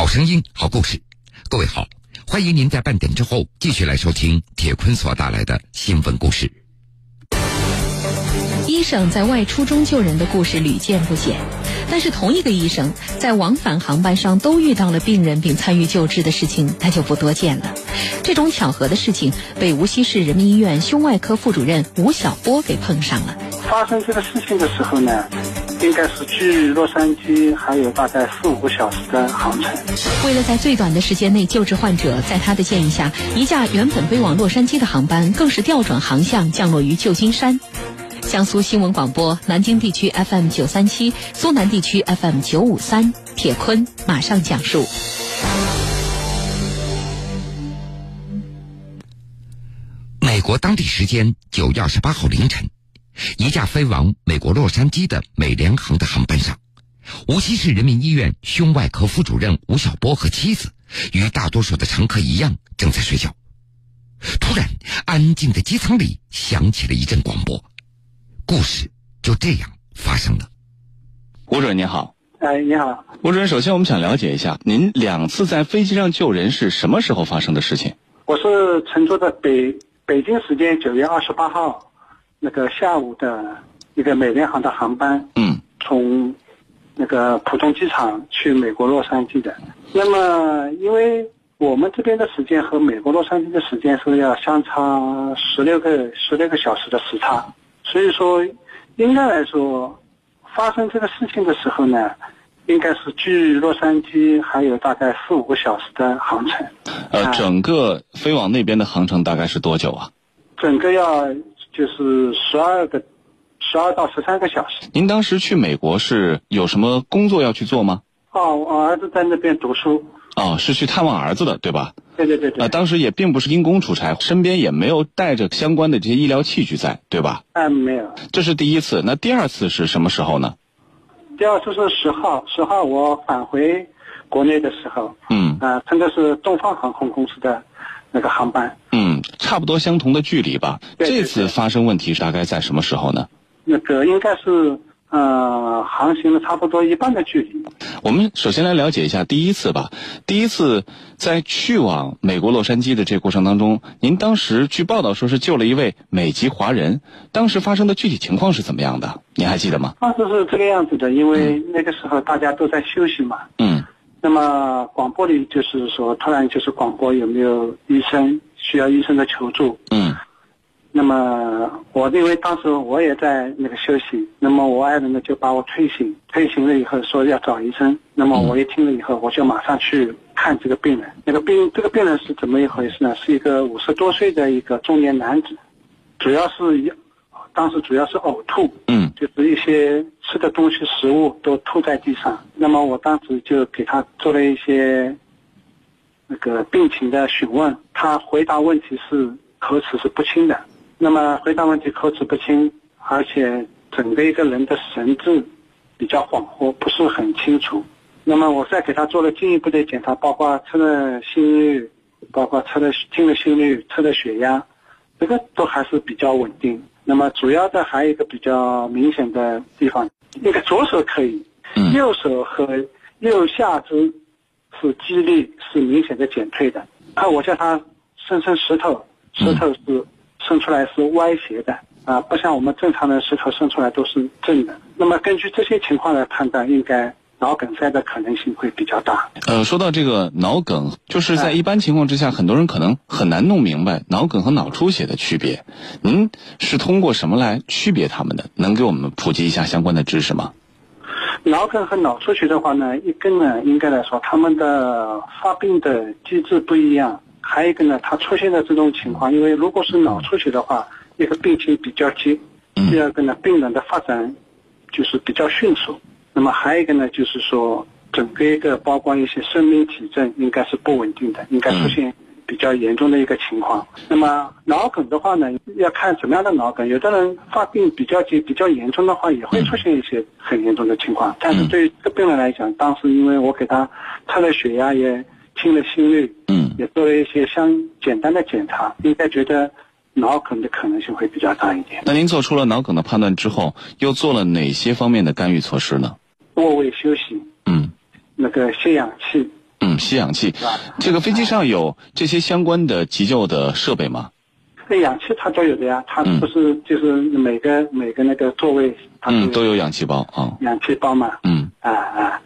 好声音，好故事。各位好，欢迎您在半点之后继续来收听铁坤所带来的新闻故事。医生在外出中救人的故事屡见不鲜，但是同一个医生在往返航班上都遇到了病人并参与救治的事情，那就不多见了。这种巧合的事情被无锡市人民医院胸外科副主任吴晓波给碰上了。发生这个事情的时候呢，应该是距洛杉矶还有大概四五个小时的航程。为了在最短的时间内救治患者，在他的建议下，一架原本飞往洛杉矶的航班更是调转航向，降落于旧金山。江苏新闻广播南京地区 FM 九三七，苏南地区 FM 九五三，铁坤马上讲述。美国当地时间九月二十八号凌晨。一架飞往美国洛杉矶的美联航的航班上，无锡市人民医院胸外科副主任吴晓波和妻子与大多数的乘客一样正在睡觉。突然，安静的机舱里响起了一阵广播，故事就这样发生了。吴主任您好，哎，你好，吴主任。首先，我们想了解一下，您两次在飞机上救人是什么时候发生的事情？我是乘坐的北北京时间九月二十八号。那个下午的一个美联航的航班，嗯，从那个浦东机场去美国洛杉矶的。那么，因为我们这边的时间和美国洛杉矶的时间是要相差十六个十六个小时的时差，所以说，应该来说，发生这个事情的时候呢，应该是距洛杉矶还有大概四五个小时的航程。呃，整个飞往那边的航程大概是多久啊？整个要。就是十二个，十二到十三个小时。您当时去美国是有什么工作要去做吗？哦，我儿子在那边读书。哦，是去探望儿子的，对吧？对对对对。啊，当时也并不是因公出差，身边也没有带着相关的这些医疗器具在，对吧？嗯，没有。这是第一次，那第二次是什么时候呢？第二次是十号，十号我返回国内的时候。嗯。啊，乘的是东方航空公司的。那个航班，嗯，差不多相同的距离吧。这次发生问题是大概在什么时候呢？那个应该是呃，航行了差不多一半的距离。我们首先来了解一下第一次吧。第一次在去往美国洛杉矶的这个过程当中，您当时据报道说是救了一位美籍华人，当时发生的具体情况是怎么样的？您还记得吗？当时是这个样子的，因为那个时候大家都在休息嘛。嗯。那么广播里就是说，突然就是广播有没有医生需要医生的求助？嗯。那么我因为当时我也在那个休息，那么我爱人呢就把我推醒，推醒了以后说要找医生。那么我一听了以后，我就马上去看这个病人。那个病这个病人是怎么一回事呢？是一个五十多岁的一个中年男子，主要是当时主要是呕吐。嗯。就是一些吃的东西、食物都吐在地上。那么我当时就给他做了一些那个病情的询问，他回答问题是口齿是不清的。那么回答问题口齿不清，而且整个一个人的神志比较恍惚，不是很清楚。那么我再给他做了进一步的检查，包括测了心率，包括测了听了心率，测了血压，这个都还是比较稳定。那么主要的还有一个比较明显的地方，那个左手可以，右手和右下肢是肌力是明显的减退的。啊，我叫他伸伸石头，石头是伸出来是歪斜的啊，不像我们正常的石头伸出来都是正的。那么根据这些情况来判断，应该。脑梗塞的可能性会比较大。呃，说到这个脑梗，就是在一般情况之下，很多人可能很难弄明白脑梗和脑出血的区别。您是通过什么来区别他们的？能给我们普及一下相关的知识吗？脑梗和脑出血的话呢，一个呢，应该来说，他们的发病的机制不一样；还有一个呢，它出现的这种情况，因为如果是脑出血的话，一个病情比较急；第二个呢，病人的发展就是比较迅速。那么还有一个呢，就是说，整个一个包括一些生命体征应该是不稳定的，应该出现比较严重的一个情况。那么脑梗的话呢，要看什么样的脑梗，有的人发病比较急、比较严重的话，也会出现一些很严重的情况。但是对于这个病人来讲，当时因为我给他测了血压，也听了心率，嗯，也做了一些相简单的检查，应该觉得脑梗的可能性会比较大一点。那您做出了脑梗的判断之后，又做了哪些方面的干预措施呢？卧位休息，嗯，那个吸氧气，嗯，吸氧气。这个飞机上有这些相关的急救的设备吗？那氧气它都有的呀，它不是就是每个每个那个座位，嗯，都有氧气包啊。氧气包嘛，嗯，啊啊，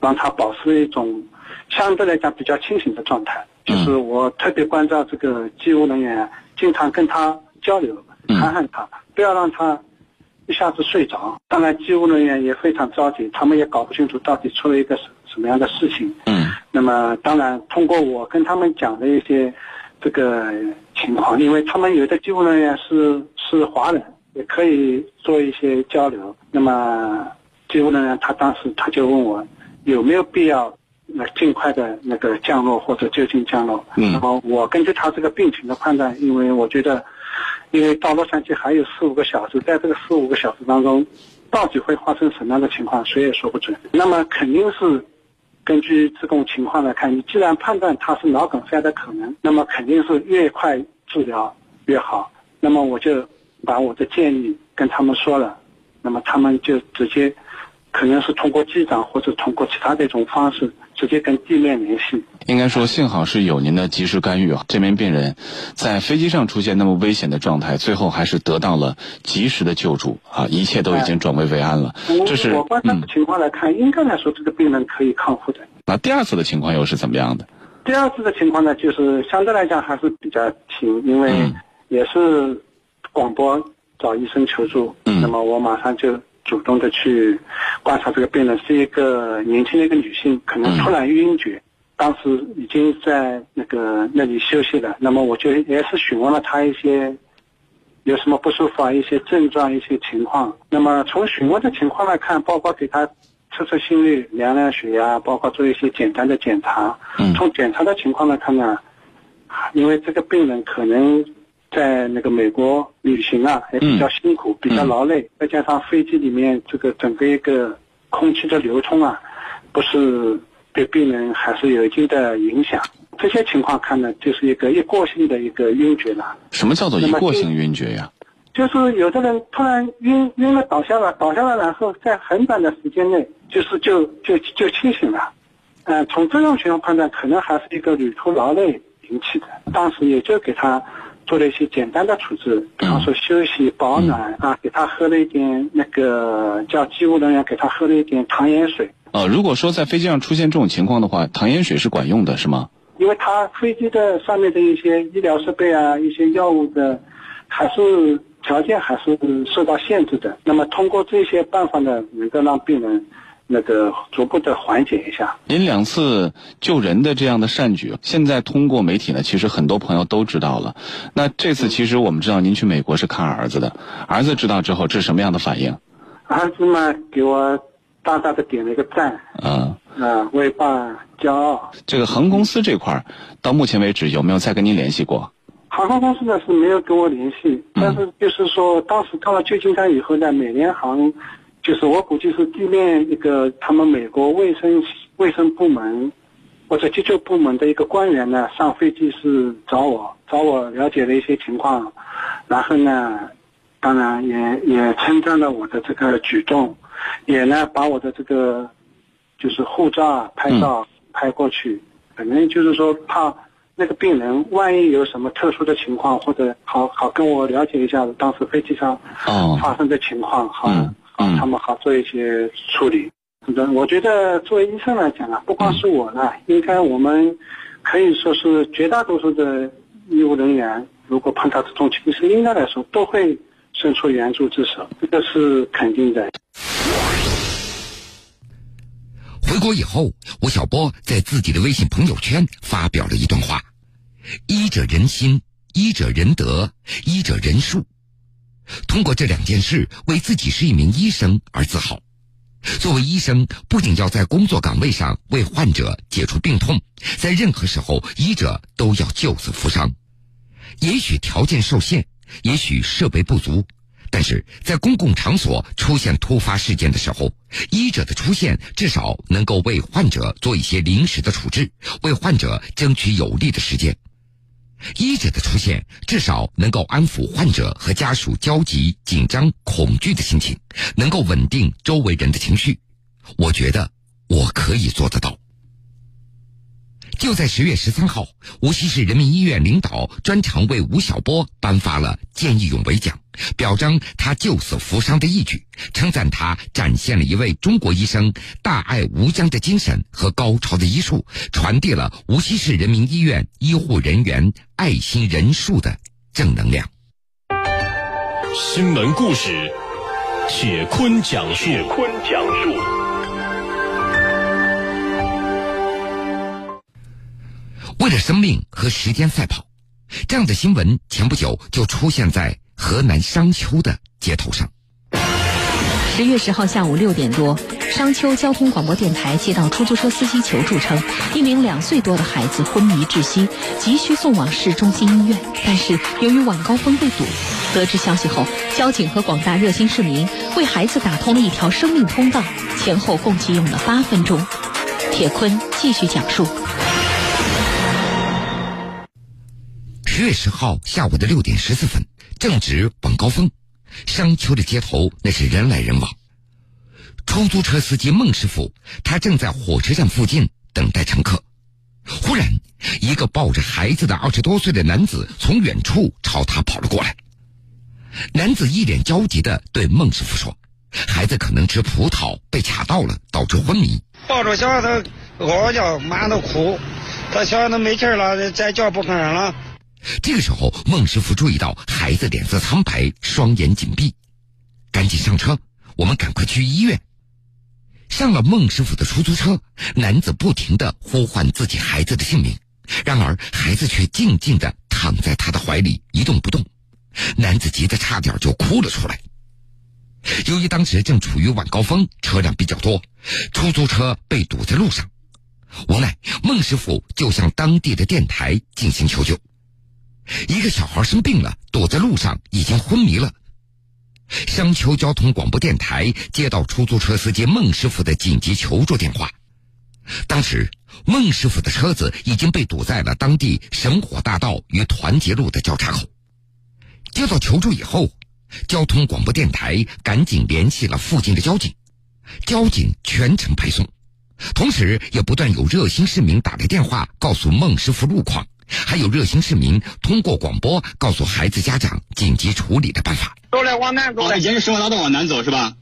让它保持一种相对来讲比较清醒的状态。就是我特别关照这个机务人员，经常跟他交流，看看他，不要让他一下子睡着。当然，机务人员也非常着急，他们也搞不清楚到底出了一个什什么样的事情。嗯，那么当然通过我跟他们讲的一些这个情况，因为他们有的机务人员是是华人，也可以做一些交流。那么机务人员他当时他就问我有没有必要。那尽快的那个降落或者就近降落。嗯。那么我根据他这个病情的判断，因为我觉得，因为到洛杉矶还有四五个小时，在这个四五个小时当中，到底会发生什么样的情况，谁也说不准。那么肯定是根据这种情况来看，你既然判断他是脑梗塞的可能，那么肯定是越快治疗越好。那么我就把我的建议跟他们说了，那么他们就直接。可能是通过机长或者通过其他的一种方式直接跟地面联系。应该说，幸好是有您的及时干预啊！这名病人在飞机上出现那么危险的状态，最后还是得到了及时的救助啊！一切都已经转危为安了。这是我观察的情况来看，应该来说这个病人可以康复的。那第二次的情况又是怎么样的？第二次的情况呢，就是相对来讲还是比较轻，因为也是广播找医生求助，那么我马上就。主动的去观察这个病人是一个年轻的一个女性，可能突然晕厥，当时已经在那个那里休息了。那么我就也是询问了她一些有什么不舒服啊，一些症状、一些情况。那么从询问的情况来看，包括给她测测心率、量量血压，包括做一些简单的检查。从检查的情况来看呢，因为这个病人可能。在那个美国旅行啊，也比较辛苦，比较劳累，再加上飞机里面这个整个一个空气的流通啊，不是对病人还是有一定的影响。这些情况看呢，就是一个一过性的一个晕厥了。什么叫做一过性晕厥呀？就是有的人突然晕晕了倒下了，倒下了，然后在很短的时间内，就是就就就清醒了。嗯，从这种情况判断，可能还是一个旅途劳累引起的。当时也就给他。做了一些简单的处置，比方说休息、保暖啊，给他喝了一点那个叫机务人员给他喝了一点糖盐水。呃，如果说在飞机上出现这种情况的话，糖盐水是管用的，是吗？因为他飞机的上面的一些医疗设备啊，一些药物的，还是条件还是受到限制的。那么通过这些办法呢，能够让病人。那个逐步的缓解一下。您两次救人的这样的善举，现在通过媒体呢，其实很多朋友都知道了。那这次其实我们知道您去美国是看儿子的，儿子知道之后这是什么样的反应？儿子嘛，给我大大的点了一个赞。嗯。啊，为爸骄傲。这个航空公司这块儿，到目前为止有没有再跟您联系过？航空公司呢是没有跟我联系，但是就是说当时到了旧金山以后呢，美联航。就是我估计是地面一个他们美国卫生卫生部门或者急救部门的一个官员呢，上飞机是找我找我了解了一些情况，然后呢，当然也也称赞了我的这个举动，也呢把我的这个就是护照啊拍照拍过去，可能就是说怕那个病人万一有什么特殊的情况，或者好好跟我了解一下当时飞机上发生的情况，好。啊，他们好做一些处理。我觉得作为医生来讲啊，不光是我呢，应该我们可以说是绝大多数的医务人员，如果碰到这种情形，应该来说都会伸出援助之手，这个是肯定的。回国以后，吴晓波在自己的微信朋友圈发表了一段话：“医者仁心，医者仁德，医者仁术。”通过这两件事，为自己是一名医生而自豪。作为医生，不仅要在工作岗位上为患者解除病痛，在任何时候，医者都要救死扶伤。也许条件受限，也许设备不足，但是在公共场所出现突发事件的时候，医者的出现至少能够为患者做一些临时的处置，为患者争取有利的时间。医者的出现，至少能够安抚患者和家属焦急、紧张、恐惧的心情，能够稳定周围人的情绪。我觉得我可以做得到。就在十月十三号，无锡市人民医院领导专程为吴晓波颁发了见义勇为奖，表彰他救死扶伤的义举，称赞他展现了一位中国医生大爱无疆的精神和高超的医术，传递了无锡市人民医院医护人员爱心仁术的正能量。新闻故事，铁坤讲述。铁坤讲述。为了生命和时间赛跑，这样的新闻前不久就出现在河南商丘的街头上。十月十号下午六点多，商丘交通广播电台接到出租车司机求助称，一名两岁多的孩子昏迷窒息，急需送往市中心医院，但是由于晚高峰被堵。得知消息后，交警和广大热心市民为孩子打通了一条生命通道，前后共计用了八分钟。铁坤继续讲述。十月十号下午的六点十四分，正值晚高峰，商丘的街头那是人来人往。出租车司机孟师傅，他正在火车站附近等待乘客。忽然，一个抱着孩子的二十多岁的男子从远处朝他跑了过来。男子一脸焦急的对孟师傅说：“孩子可能吃葡萄被卡到了，导致昏迷。”抱着小孩子嗷嗷叫，满都哭，他小孩子没气了，再叫不吭声了。这个时候，孟师傅注意到孩子脸色苍白，双眼紧闭，赶紧上车，我们赶快去医院。上了孟师傅的出租车，男子不停的呼唤自己孩子的姓名，然而孩子却静静的躺在他的怀里一动不动，男子急得差点就哭了出来。由于当时正处于晚高峰，车辆比较多，出租车被堵在路上，无奈孟师傅就向当地的电台进行求救。一个小孩生病了，堵在路上，已经昏迷了。商丘交通广播电台接到出租车司机孟师傅的紧急求助电话。当时，孟师傅的车子已经被堵在了当地神火大道与团结路的交叉口。接到求助以后，交通广播电台赶紧联系了附近的交警，交警全程配送，同时也不断有热心市民打来电话告诉孟师傅路况。还有热心市民通过广播告诉孩子家长紧急处理的办法。都来往南走，沿着生活大道往南走是吧？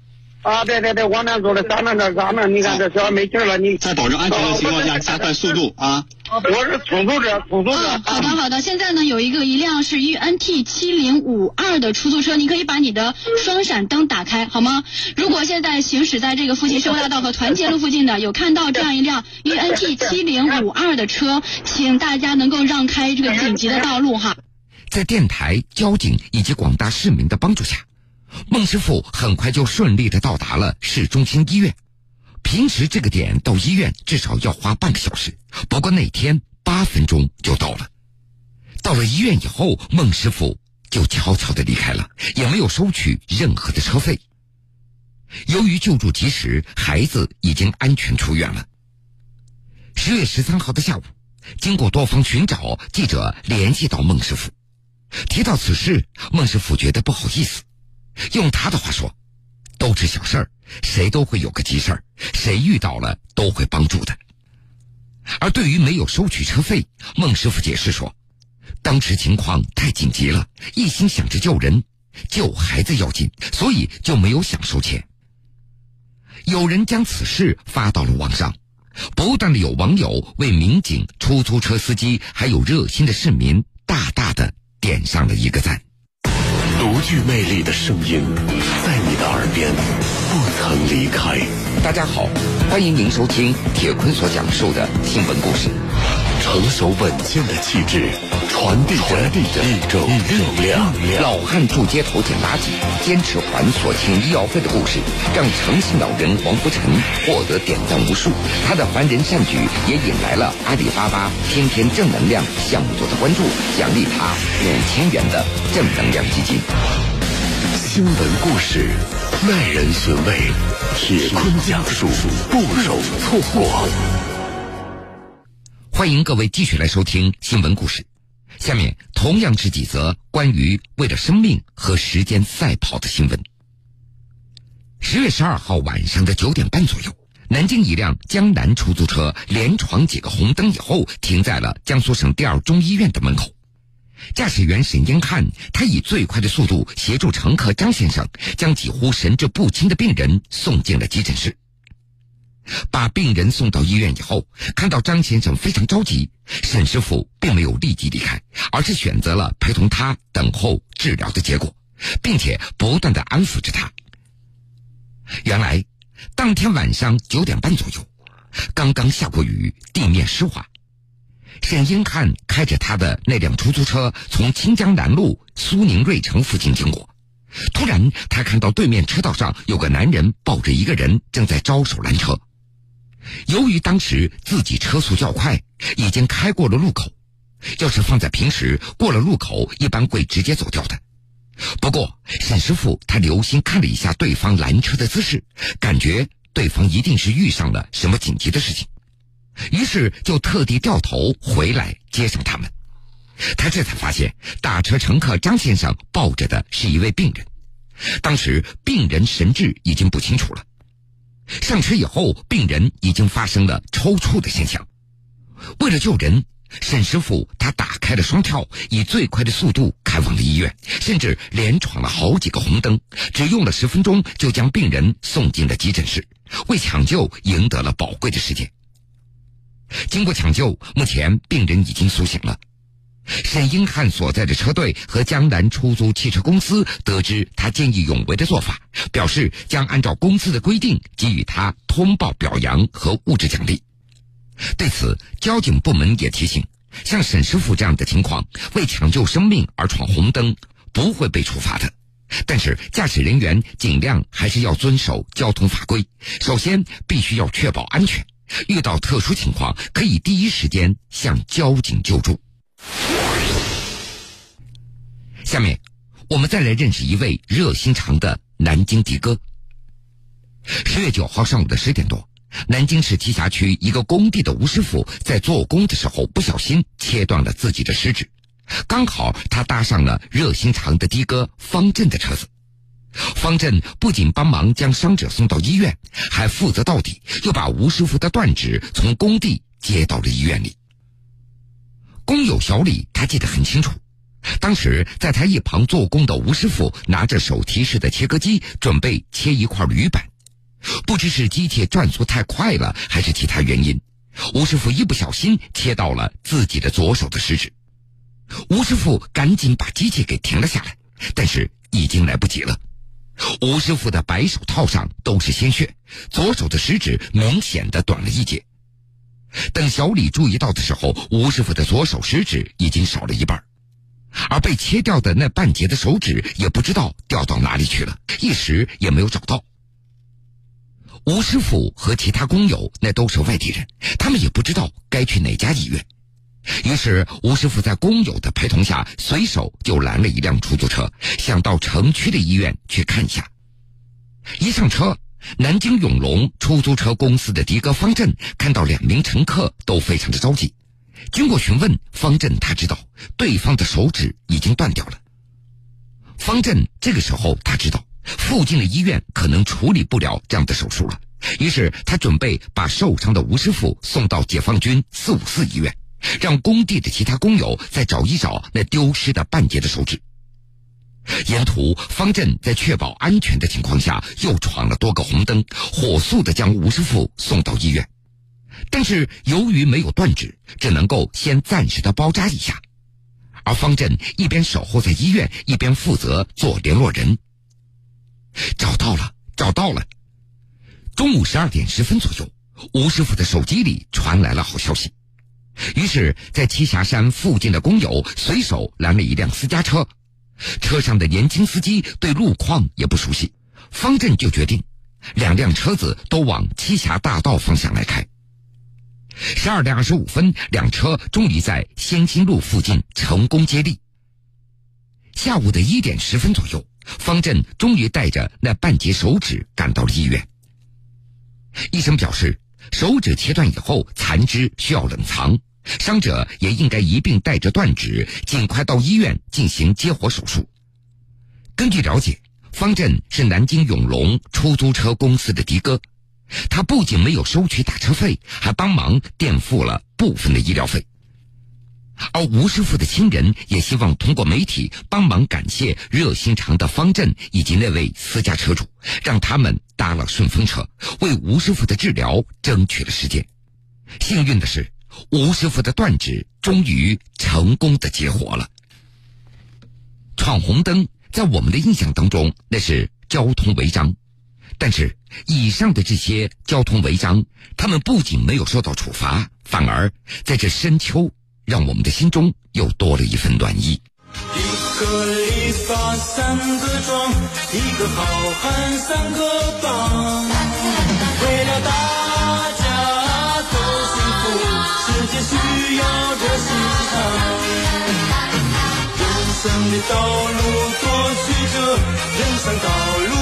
啊，对对对，往南走了，咱们这咱们，你看这小孩没劲了，你在保证安全的情况下加快速度啊！我是出租车，出租车。嗯，好的好的，现在呢有一个一辆是 E N T 七零五二的出租车，你可以把你的双闪灯打开好吗？如果现在行驶在这个附近生活大道和团结路附近的，有看到这样一辆 E N T 七零五二的车，请大家能够让开这个紧急的道路哈。在电台、交警以及广大市民的帮助下。孟师傅很快就顺利的到达了市中心医院。平时这个点到医院至少要花半个小时，不过那天八分钟就到了。到了医院以后，孟师傅就悄悄的离开了，也没有收取任何的车费。由于救助及时，孩子已经安全出院了。十月十三号的下午，经过多方寻找，记者联系到孟师傅，提到此事，孟师傅觉得不好意思。用他的话说，都是小事儿，谁都会有个急事儿，谁遇到了都会帮助的。而对于没有收取车费，孟师傅解释说，当时情况太紧急了，一心想着救人、救孩子要紧，所以就没有想收钱。有人将此事发到了网上，不断的有网友为民警、出租车司机还有热心的市民大大的点上了一个赞。独具魅力的声音，在的耳边不曾离开。大家好，欢迎您收听铁坤所讲述的新闻故事。成熟稳健的气质，传递着一种力量。老汉住街头捡垃圾，坚持还所欠医药费的故事，让诚信老人黄福成获得点赞无数。他的凡人善举也引来了阿里巴巴天天正能量项目组的关注，奖励他五千元的正能量基金。新闻故事耐人寻味，铁坤讲述不容错过。欢迎各位继续来收听新闻故事。下面同样是几则关于为了生命和时间赛跑的新闻。十月十二号晚上的九点半左右，南京一辆江南出租车连闯几个红灯以后，停在了江苏省第二中医院的门口。驾驶员沈英汉，他以最快的速度协助乘客张先生将几乎神志不清的病人送进了急诊室。把病人送到医院以后，看到张先生非常着急，沈师傅并没有立即离开，而是选择了陪同他等候治疗的结果，并且不断的安抚着他。原来，当天晚上九点半左右，刚刚下过雨，地面湿滑。沈英汉开着他的那辆出租车从清江南路苏宁瑞城附近经过，突然他看到对面车道上有个男人抱着一个人正在招手拦车。由于当时自己车速较快，已经开过了路口，要是放在平时，过了路口一般会直接走掉的。不过沈师傅他留心看了一下对方拦车的姿势，感觉对方一定是遇上了什么紧急的事情。于是就特地掉头回来接上他们。他这才发现，打车乘客张先生抱着的是一位病人。当时病人神志已经不清楚了。上车以后，病人已经发生了抽搐的现象。为了救人，沈师傅他打开了双跳，以最快的速度开往了医院，甚至连闯了好几个红灯，只用了十分钟就将病人送进了急诊室，为抢救赢得了宝贵的时间。经过抢救，目前病人已经苏醒了。沈英汉所在的车队和江南出租汽车公司得知他见义勇为的做法，表示将按照公司的规定给予他通报表扬和物质奖励。对此，交警部门也提醒，像沈师傅这样的情况，为抢救生命而闯红灯不会被处罚的。但是，驾驶人员尽量还是要遵守交通法规，首先必须要确保安全。遇到特殊情况，可以第一时间向交警救助。下面，我们再来认识一位热心肠的南京的哥。十月九号上午的十点多，南京市栖霞区一个工地的吴师傅在做工的时候不小心切断了自己的食指，刚好他搭上了热心肠的的哥方振的车子。方振不仅帮忙将伤者送到医院，还负责到底，又把吴师傅的断指从工地接到了医院里。工友小李他记得很清楚，当时在他一旁做工的吴师傅拿着手提式的切割机，准备切一块铝板，不知是机器转速太快了，还是其他原因，吴师傅一不小心切到了自己的左手的食指。吴师傅赶紧把机器给停了下来，但是已经来不及了。吴师傅的白手套上都是鲜血，左手的食指明显的短了一截。等小李注意到的时候，吴师傅的左手食指已经少了一半，而被切掉的那半截的手指也不知道掉到哪里去了，一时也没有找到。吴师傅和其他工友那都是外地人，他们也不知道该去哪家医院。于是，吴师傅在工友的陪同下，随手就拦了一辆出租车，想到城区的医院去看一下。一上车，南京永隆出租车公司的的哥方振看到两名乘客都非常的着急。经过询问，方振他知道对方的手指已经断掉了。方振这个时候他知道附近的医院可能处理不了这样的手术了，于是他准备把受伤的吴师傅送到解放军四五四医院。让工地的其他工友再找一找那丢失的半截的手指。沿途，方振在确保安全的情况下，又闯了多个红灯，火速的将吴师傅送到医院。但是由于没有断指，只能够先暂时的包扎一下。而方振一边守候在医院，一边负责做联络人。找到了，找到了。中午十二点十分左右，吴师傅的手机里传来了好消息。于是，在栖霞山附近的工友随手拦了一辆私家车，车上的年轻司机对路况也不熟悉，方振就决定，两辆车子都往栖霞大道方向来开。十二点二十五分，两车终于在先兴路附近成功接力。下午的一点十分左右，方振终于带着那半截手指赶到了医院。医生表示。手指切断以后，残肢需要冷藏，伤者也应该一并带着断指，尽快到医院进行接活手术。根据了解，方振是南京永隆出租车公司的的哥，他不仅没有收取打车费，还帮忙垫付了部分的医疗费。而吴师傅的亲人也希望通过媒体帮忙感谢热心肠的方振以及那位私家车主，让他们搭了顺风车，为吴师傅的治疗争取了时间。幸运的是，吴师傅的断指终于成功的结活了。闯红灯，在我们的印象当中，那是交通违章，但是以上的这些交通违章，他们不仅没有受到处罚，反而在这深秋，让我们的心中又多了一份暖意。一个礼发三个桩，一个好汉三个帮，为了大家都幸福，世界需要热心肠。人生的道路多曲折，人生道路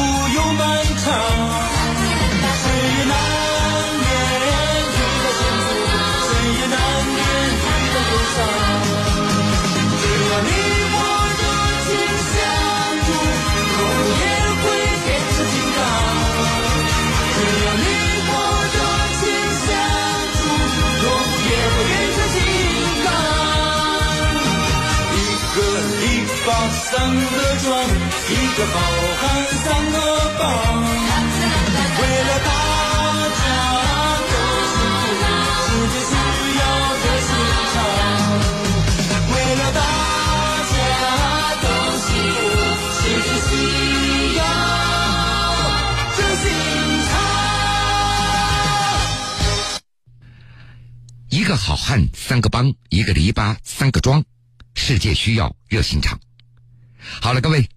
好汉三个帮，一个篱笆三个桩，世界需要热心肠。好了，各位，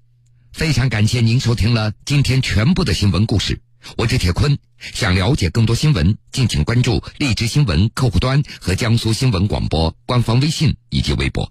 非常感谢您收听了今天全部的新闻故事。我是铁坤，想了解更多新闻，敬请关注荔枝新闻客户端和江苏新闻广播官方微信以及微博。